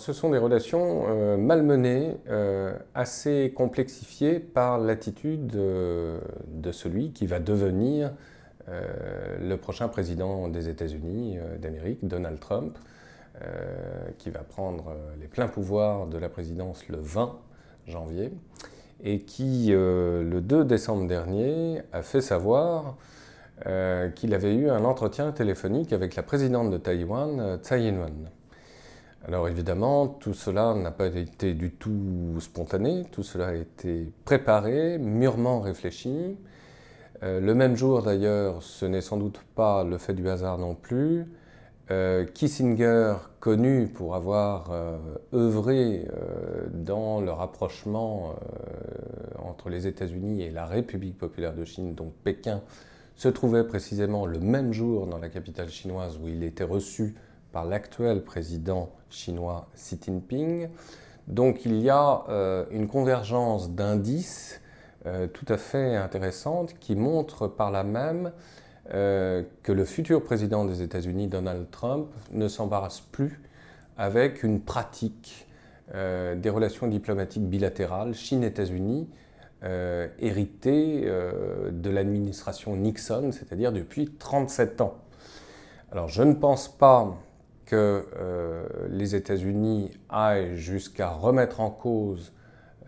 Ce sont des relations euh, malmenées, euh, assez complexifiées par l'attitude de celui qui va devenir le prochain président des États-Unis d'Amérique, Donald Trump, qui va prendre les pleins pouvoirs de la présidence le 20 janvier et qui, le 2 décembre dernier, a fait savoir qu'il avait eu un entretien téléphonique avec la présidente de Taïwan, Tsai Ing-wen. Alors évidemment, tout cela n'a pas été du tout spontané, tout cela a été préparé, mûrement réfléchi. Euh, le même jour d'ailleurs, ce n'est sans doute pas le fait du hasard non plus. Euh, Kissinger, connu pour avoir euh, œuvré dans le rapprochement entre les États-Unis et la République populaire de Chine, donc Pékin, se trouvait précisément le même jour dans la capitale chinoise où il était reçu par l'actuel président chinois Xi Jinping. Donc il y a euh, une convergence d'indices euh, tout à fait intéressante qui montre par là même euh, que le futur président des États-Unis, Donald Trump, ne s'embarrasse plus avec une pratique des relations diplomatiques bilatérales Chine-États-Unis héritée de l'administration Nixon, c'est-à-dire depuis 37 ans. Alors je ne pense pas que euh, les États-Unis aillent jusqu'à remettre en cause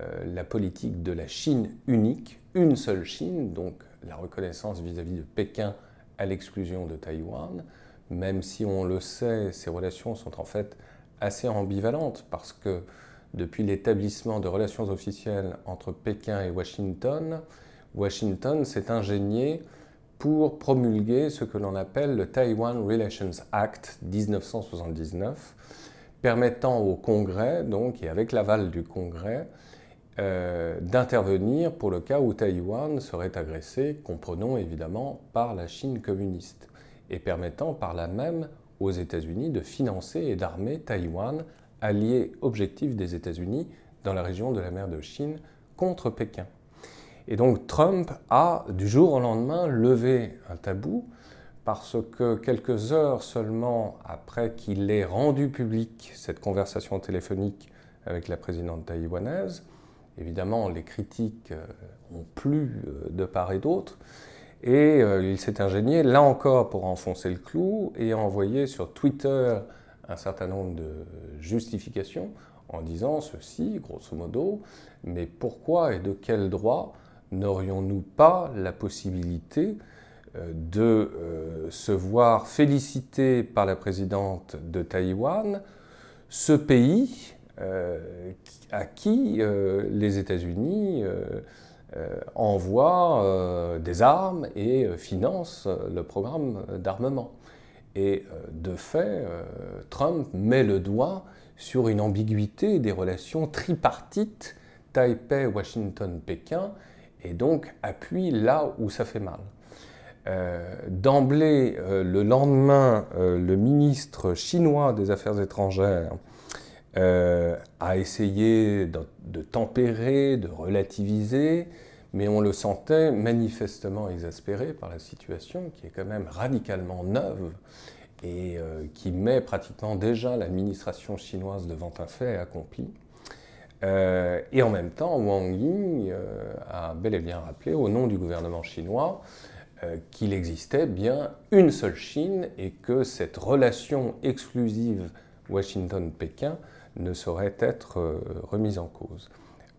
euh, la politique de la Chine unique, une seule Chine, donc la reconnaissance vis-à-vis de Pékin à l'exclusion de Taïwan, même si on le sait, ces relations sont en fait assez ambivalentes parce que depuis l'établissement de relations officielles entre Pékin et Washington, Washington s'est ingénié pour promulguer ce que l'on appelle le Taiwan Relations Act 1979, permettant au Congrès, donc, et avec l'aval du Congrès, euh, d'intervenir pour le cas où Taïwan serait agressé, comprenons évidemment, par la Chine communiste, et permettant par là même aux États-Unis de financer et d'armer Taïwan, allié objectif des États-Unis dans la région de la mer de Chine, contre Pékin. Et donc Trump a, du jour au lendemain, levé un tabou parce que quelques heures seulement après qu'il ait rendu public cette conversation téléphonique avec la présidente taïwanaise, évidemment les critiques euh, ont plu euh, de part et d'autre, et euh, il s'est ingénié, là encore, pour enfoncer le clou et envoyer sur Twitter un certain nombre de justifications en disant ceci, grosso modo, mais pourquoi et de quel droit n'aurions-nous pas la possibilité euh, de euh, se voir félicité par la présidente de Taïwan ce pays euh, à qui les États-Unis envoient des armes et financent le programme d'armement. Et de fait, Trump met le doigt sur une ambiguïté des relations tripartites Taipei, Washington, Pékin, et donc appuie là où ça fait mal. Euh, d'emblée, euh, le lendemain, euh, le ministre chinois des Affaires étrangères a essayé de, tempérer, de relativiser, mais on le sentait manifestement exaspéré par la situation qui est quand même radicalement neuve et qui met pratiquement déjà l'administration chinoise devant un fait accompli. Euh, et en même temps, Wang Yi euh, a bel et bien rappelé au nom du gouvernement chinois euh, qu'il existait bien une seule Chine et que cette relation exclusive Washington-Pékin ne saurait être remise en cause.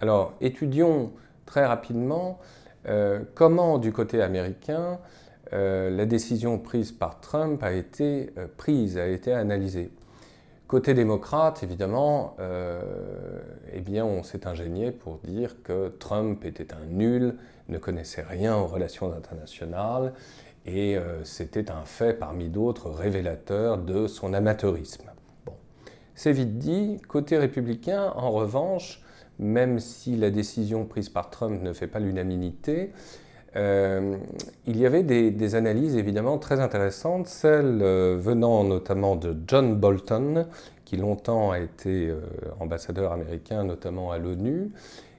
Alors, étudions très rapidement comment, du côté américain, la décision prise par Trump a été prise, a été analysée. Côté démocrate, évidemment, euh, eh bien, on s'est ingénié pour dire que Trump était un nul, ne connaissait rien aux relations internationales, et euh, c'était un fait parmi d'autres révélateur de son amateurisme. Bon. C'est vite dit. Côté républicain, en revanche, même si la décision prise par Trump ne fait pas l'unanimité, euh, il y avait des, analyses évidemment très intéressantes, celles euh, venant notamment de John Bolton, qui longtemps a été euh, ambassadeur américain, notamment à l'ONU,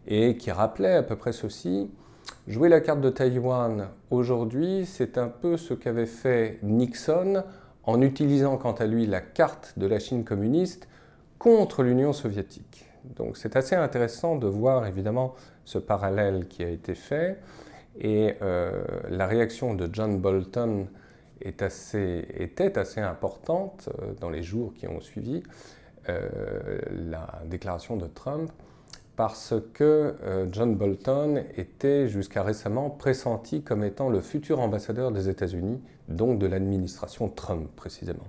et qui rappelait à peu près ceci. Jouer la carte de Taïwan aujourd'hui, c'est un peu ce qu'avait fait Nixon en utilisant quant à lui la carte de la Chine communiste contre l'Union soviétique. Donc c'est assez intéressant de voir évidemment ce parallèle qui a été fait et euh, la réaction de John Bolton était assez importante euh, dans les jours qui ont suivi euh, la déclaration de Trump parce que John Bolton était jusqu'à récemment pressenti comme étant le futur ambassadeur des États-Unis, donc de l'administration Trump précisément.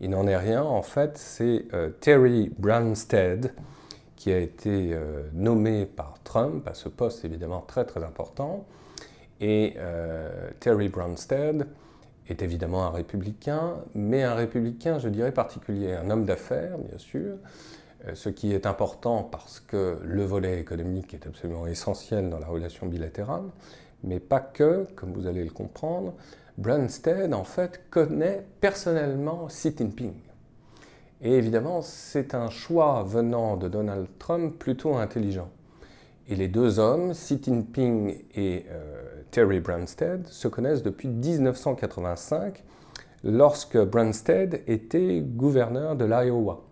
Il n'en est rien, en fait, c'est Terry Branstad qui a été nommé par Trump à ce poste évidemment très très important. Et euh, Terry Branstad est évidemment un républicain, mais un républicain, je dirais, particulier, un homme d'affaires, bien sûr, euh, ce qui est important parce que le volet économique est absolument essentiel dans la relation bilatérale, mais pas que, comme vous allez le comprendre. Branstad, en fait, connaît personnellement Xi Jinping. Et évidemment, c'est un choix venant de Donald Trump plutôt intelligent. Et les deux hommes, Xi Jinping et euh, Terry Branstad, se connaissent depuis 1985, lorsque Branstad était gouverneur de l'Iowa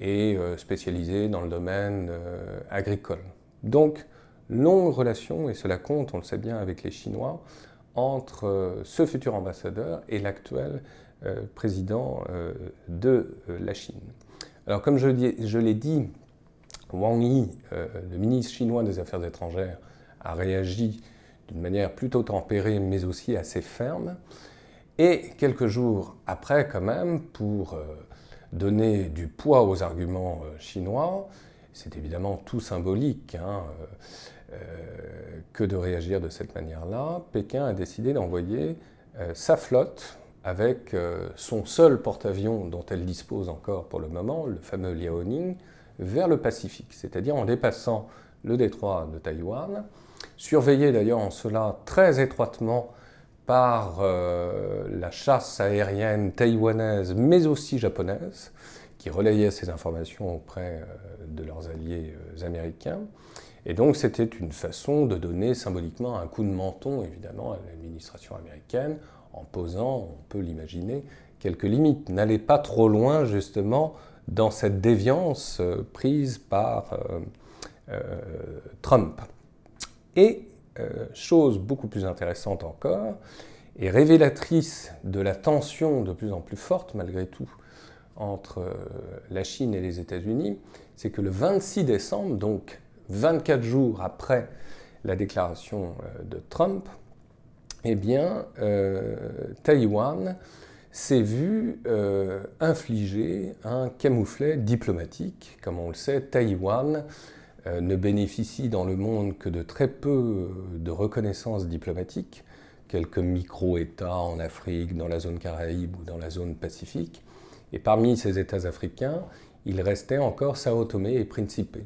et euh, spécialisé dans le domaine euh, agricole. Donc, longue relation, et cela compte, on le sait bien, avec les Chinois, entre ce futur ambassadeur et l'actuel président de la Chine. Alors, comme je l'ai dit, Wang Yi, euh, le ministre chinois des Affaires étrangères, a réagi d'une manière plutôt tempérée mais aussi assez ferme. Et quelques jours après, quand même, pour euh, donner du poids aux arguments euh, chinois, c'est évidemment tout symbolique hein, que de réagir de cette manière-là, Pékin a décidé d'envoyer sa flotte avec son seul porte-avions dont elle dispose encore pour le moment, le fameux Liaoning, vers le Pacifique, c'est-à-dire en dépassant le détroit de Taïwan, surveillé d'ailleurs en cela très étroitement par euh, la chasse aérienne taïwanaise, mais aussi japonaise, qui relayait ces informations auprès euh, de leurs alliés euh, américains. Et donc c'était une façon de donner symboliquement un coup de menton, évidemment, à l'administration américaine, en posant, on peut l'imaginer, quelques limites. N'allez pas trop loin, justement, dans cette déviance euh, prise par euh, euh, Trump. Et, chose beaucoup plus intéressante encore, et révélatrice de la tension de plus en plus forte, malgré tout, entre la Chine et les États-Unis, c'est que le 26 décembre, donc 24 jours après la déclaration de Trump, eh bien, Taïwan s'est vu euh, infliger un camouflet diplomatique. Comme on le sait, Taïwan euh, ne bénéficie dans le monde que de très peu euh, de reconnaissance diplomatique, quelques micro-États en Afrique, dans la zone Caraïbe ou dans la zone Pacifique. Et parmi ces États africains, il restait encore Sao Tomé et Principe,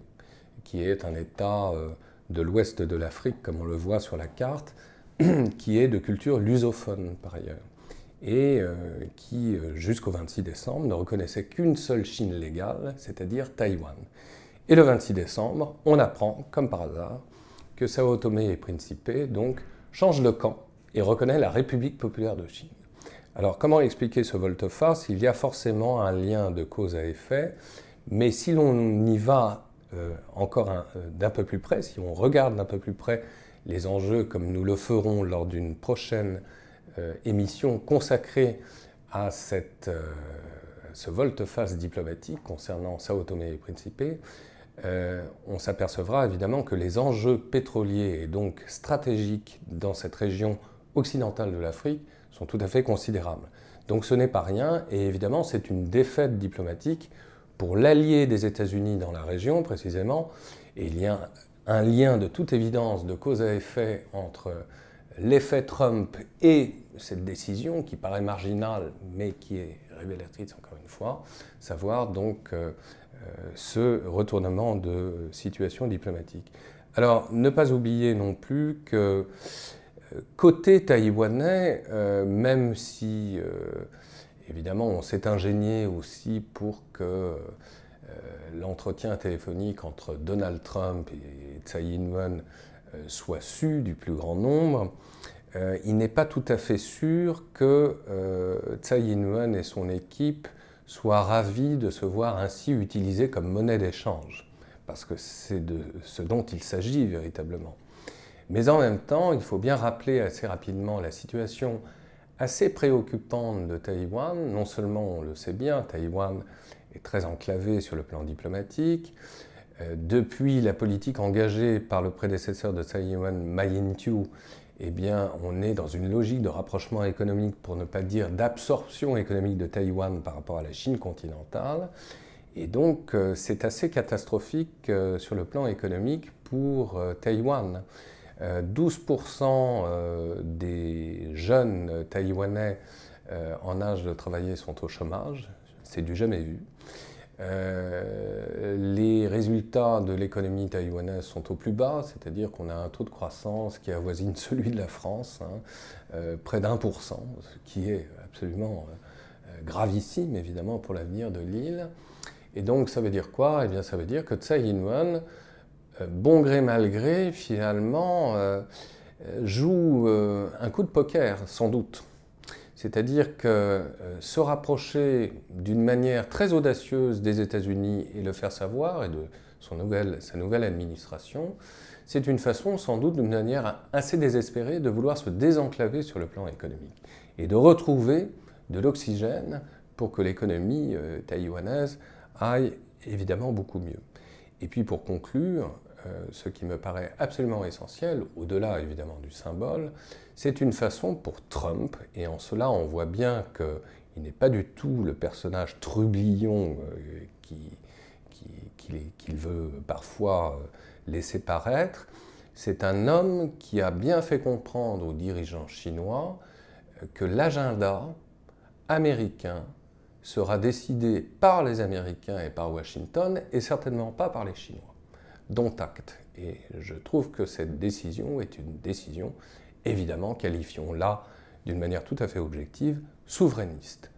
qui est un État de l'ouest de l'Afrique, comme on le voit sur la carte, qui est de culture lusophone par ailleurs et euh, qui, euh, jusqu'au 26 décembre, ne reconnaissait qu'une seule Chine légale, c'est-à-dire Taïwan. Et le 26 décembre, on apprend, comme par hasard, que Sao Tomé et Principe donc change de camp et reconnaît la République populaire de Chine. Alors comment expliquer ce volte-face? Il y a forcément un lien de cause à effet, mais si l'on y va euh, encore d'un peu plus près, si on regarde d'un peu plus près les enjeux comme nous le ferons lors d'une prochaine émission consacrée à cette, euh, ce volte-face diplomatique concernant Sao Tomé et Principe, euh, on s'apercevra évidemment que les enjeux pétroliers et donc stratégiques dans cette région occidentale de l'Afrique sont tout à fait considérables. Donc ce n'est pas rien et évidemment c'est une défaite diplomatique pour l'allié des États-Unis dans la région précisément et il y a un lien de toute évidence de cause à effet entre l'effet Trump et cette décision qui paraît marginale mais qui est révélatrice encore une fois, savoir donc euh, euh, ce retournement de situation diplomatique. Alors ne pas oublier non plus que euh, côté taïwanais, même si évidemment on s'est ingénié aussi pour que l'entretien téléphonique entre Donald Trump et Tsai Ing-wen soit su du plus grand nombre, euh, il n'est pas tout à fait sûr que euh, Tsai Ing-wen et son équipe soit ravi de se voir ainsi utilisé comme monnaie d'échange, parce que c'est de ce dont il s'agit véritablement. Mais en même temps, il faut bien rappeler assez rapidement la situation assez préoccupante de Taïwan. Non seulement, on le sait bien, Taïwan est très enclavé sur le plan diplomatique. Euh, depuis la politique engagée par le prédécesseur de Taïwan, Ma Ying-tu, eh bien, on est dans une logique de rapprochement économique, pour ne pas dire d'absorption économique de Taïwan par rapport à la Chine continentale. Et donc, euh, c'est assez catastrophique euh, sur le plan économique pour Taïwan. 12% des jeunes taïwanais en âge de travailler sont au chômage, c'est du jamais vu. Euh, les résultats de l'économie taïwanaise sont au plus bas, c'est-à-dire qu'on a un taux de croissance qui avoisine celui de la France, hein, euh, près d'un pour cent, ce qui est absolument euh, gravissime évidemment pour l'avenir de l'île. Et donc ça veut dire quoi? Eh bien ça veut dire que Tsai Ing-wen, bon gré mal gré, finalement joue un coup de poker sans doute c'est-à-dire que euh, se rapprocher d'une manière très audacieuse des États-Unis et le faire savoir, et de son nouvelle, sa nouvelle administration, c'est une façon, sans doute, d'une manière assez désespérée, de vouloir se désenclaver sur le plan économique et de retrouver de l'oxygène pour que l'économie euh, taïwanaise aille évidemment beaucoup mieux. Et puis pour conclure, ce qui me paraît absolument essentiel, au-delà évidemment du symbole, c'est une façon pour Trump, et en cela on voit bien qu'il n'est pas du tout le personnage trublion euh, qu'il veut parfois euh, laisser paraître, c'est un homme qui a bien fait comprendre aux dirigeants chinois que l'agenda américain sera décidé par les Américains et par Washington et certainement pas par les Chinois dont acte. Et je trouve que cette décision est une décision, évidemment, qualifions-la d'une manière tout à fait objective, souverainiste.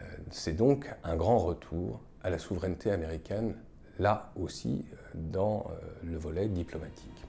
Euh, c'est donc un grand retour à la souveraineté américaine, là aussi, euh, dans euh, le volet diplomatique.